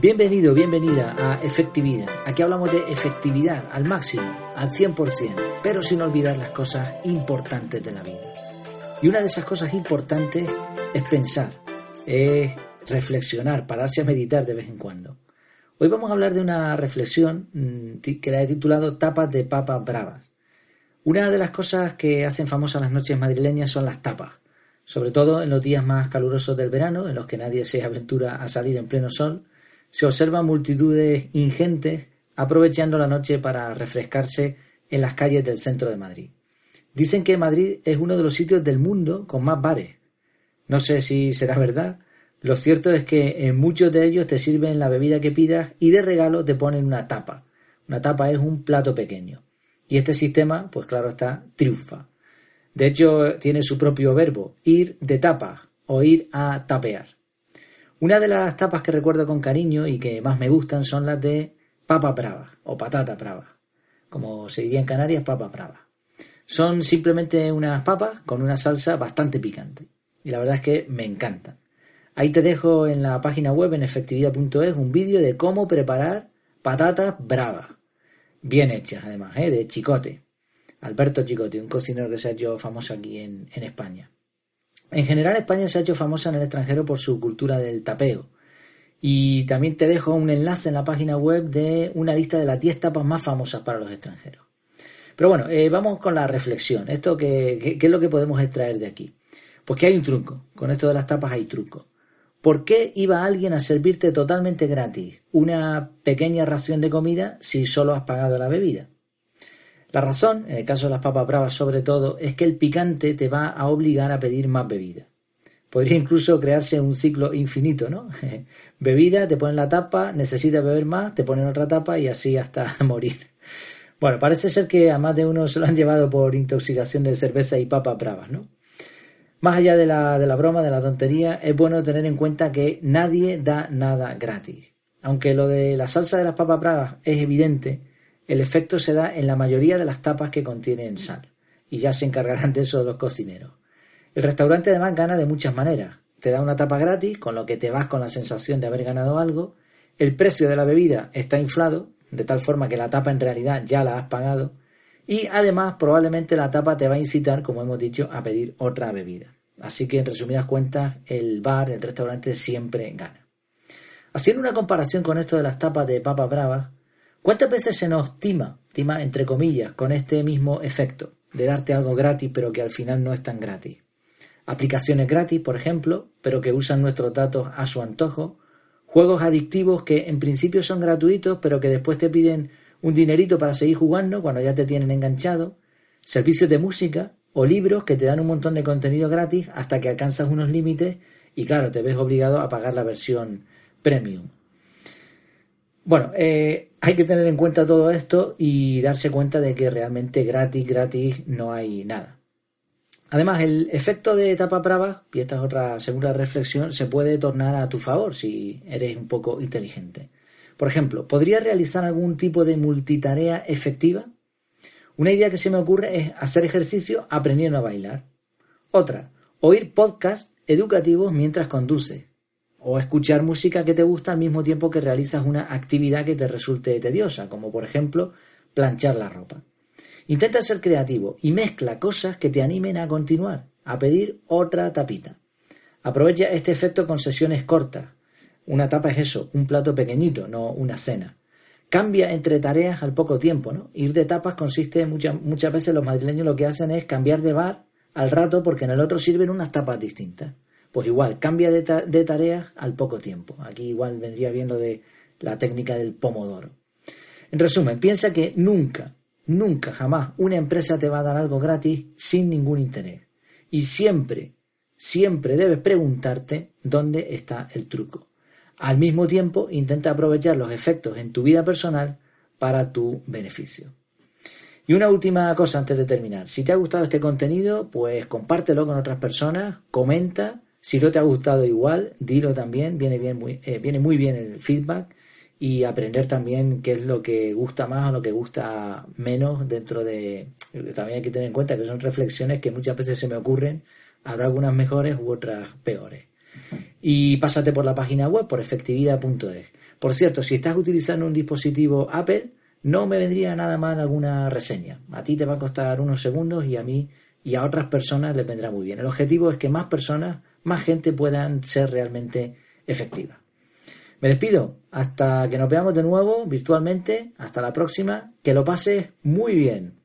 Bienvenido, bienvenida a Efectividad. Aquí hablamos de efectividad al máximo, al 100%, pero sin olvidar las cosas importantes de la vida. Y una de esas cosas importantes es pensar, es reflexionar, pararse a meditar de vez en cuando. Hoy vamos a hablar de una reflexión mm, que la he titulado Tapas de papas bravas. Una de las cosas que hacen famosas las noches madrileñas son las tapas, sobre todo en los días más calurosos del verano, en los que nadie se aventura a salir en pleno sol se observan multitudes ingentes aprovechando la noche para refrescarse en las calles del centro de Madrid. Dicen que Madrid es uno de los sitios del mundo con más bares. No sé si será verdad. Lo cierto es que en muchos de ellos te sirven la bebida que pidas y de regalo te ponen una tapa. Una tapa es un plato pequeño. Y este sistema, pues claro está, triunfa. De hecho, tiene su propio verbo, ir de tapa o ir a tapear. Una de las tapas que recuerdo con cariño y que más me gustan son las de papa brava o patata brava, como se diría en Canarias, papa brava. Son simplemente unas papas con una salsa bastante picante y la verdad es que me encantan. Ahí te dejo en la página web en efectividad.es un vídeo de cómo preparar patatas bravas, bien hechas además, ¿eh? de Chicote. Alberto Chicote, un cocinero que se ha hecho famoso aquí en España. En general, España se ha hecho famosa en el extranjero por su cultura del tapeo. Y también te dejo un enlace en la página web de una lista de las 10 tapas más famosas para los extranjeros. Pero bueno, eh, vamos con la reflexión. ¿Esto qué, qué, es lo que podemos extraer de aquí? Pues que hay un truco. Con esto de las tapas hay truco. ¿Por qué iba alguien a servirte totalmente gratis una pequeña ración de comida si solo has pagado la bebida? La razón, en el caso de las papas bravas sobre todo, es que el picante te va a obligar a pedir más bebida. Podría incluso crearse un ciclo infinito, ¿no? bebida, te ponen la tapa, necesitas beber más, te ponen otra tapa y así hasta morir. Bueno, parece ser que a más de uno se lo han llevado por intoxicación de cerveza y papas bravas, ¿no? Más allá de la, de la broma, de la tontería, es bueno tener en cuenta que nadie da nada gratis. Aunque lo de la salsa de las papas bravas es evidente, el efecto se da en la mayoría de las tapas que contienen sal, y ya se encargarán de eso los cocineros. El restaurante además gana de muchas maneras. Te da una tapa gratis, con lo que te vas con la sensación de haber ganado algo. El precio de la bebida está inflado, de tal forma que la tapa en realidad ya la has pagado. Y además probablemente la tapa te va a incitar, como hemos dicho, a pedir otra bebida. Así que en resumidas cuentas, el bar, el restaurante siempre gana. Haciendo una comparación con esto de las tapas de papas bravas, ¿Cuántas veces se nos tima, tima entre comillas, con este mismo efecto de darte algo gratis pero que al final no es tan gratis? Aplicaciones gratis, por ejemplo, pero que usan nuestros datos a su antojo. Juegos adictivos que en principio son gratuitos pero que después te piden un dinerito para seguir jugando cuando ya te tienen enganchado. Servicios de música o libros que te dan un montón de contenido gratis hasta que alcanzas unos límites y claro, te ves obligado a pagar la versión premium. Bueno, eh, hay que tener en cuenta todo esto y darse cuenta de que realmente gratis, gratis no hay nada. Además, el efecto de etapa brava, y esta es otra segunda reflexión, se puede tornar a tu favor si eres un poco inteligente. Por ejemplo, ¿podrías realizar algún tipo de multitarea efectiva? Una idea que se me ocurre es hacer ejercicio aprendiendo a bailar. Otra, oír podcasts educativos mientras conduces o escuchar música que te gusta al mismo tiempo que realizas una actividad que te resulte tediosa, como por ejemplo planchar la ropa. Intenta ser creativo y mezcla cosas que te animen a continuar, a pedir otra tapita. Aprovecha este efecto con sesiones cortas. Una tapa es eso, un plato pequeñito, no una cena. Cambia entre tareas al poco tiempo, ¿no? Ir de tapas consiste, muchas, muchas veces los madrileños lo que hacen es cambiar de bar al rato porque en el otro sirven unas tapas distintas. Pues igual, cambia de, tareas al poco tiempo. Aquí igual vendría bien lo de la técnica del pomodoro. En resumen, piensa que nunca, nunca, jamás una empresa te va a dar algo gratis sin ningún interés. Y siempre, siempre debes preguntarte dónde está el truco. Al mismo tiempo, intenta aprovechar los efectos en tu vida personal para tu beneficio. Y una última cosa antes de terminar. Si te ha gustado este contenido, pues compártelo con otras personas, comenta si no te ha gustado igual, dilo también, viene, bien, muy, eh, viene muy bien el feedback y aprender también qué es lo que gusta más o lo que gusta menos dentro de... También hay que tener en cuenta que son reflexiones que muchas veces se me ocurren, habrá algunas mejores u otras peores. y pásate por la página web por efectividad.es. Por cierto, si estás utilizando un dispositivo Apple, no me vendría nada mal alguna reseña. A ti te va a costar unos segundos y a mí y a otras personas les vendrá muy bien. El objetivo es que más personas, más gente puedan ser realmente efectivas. Me despido. Hasta que nos veamos de nuevo virtualmente. Hasta la próxima. Que lo pases muy bien.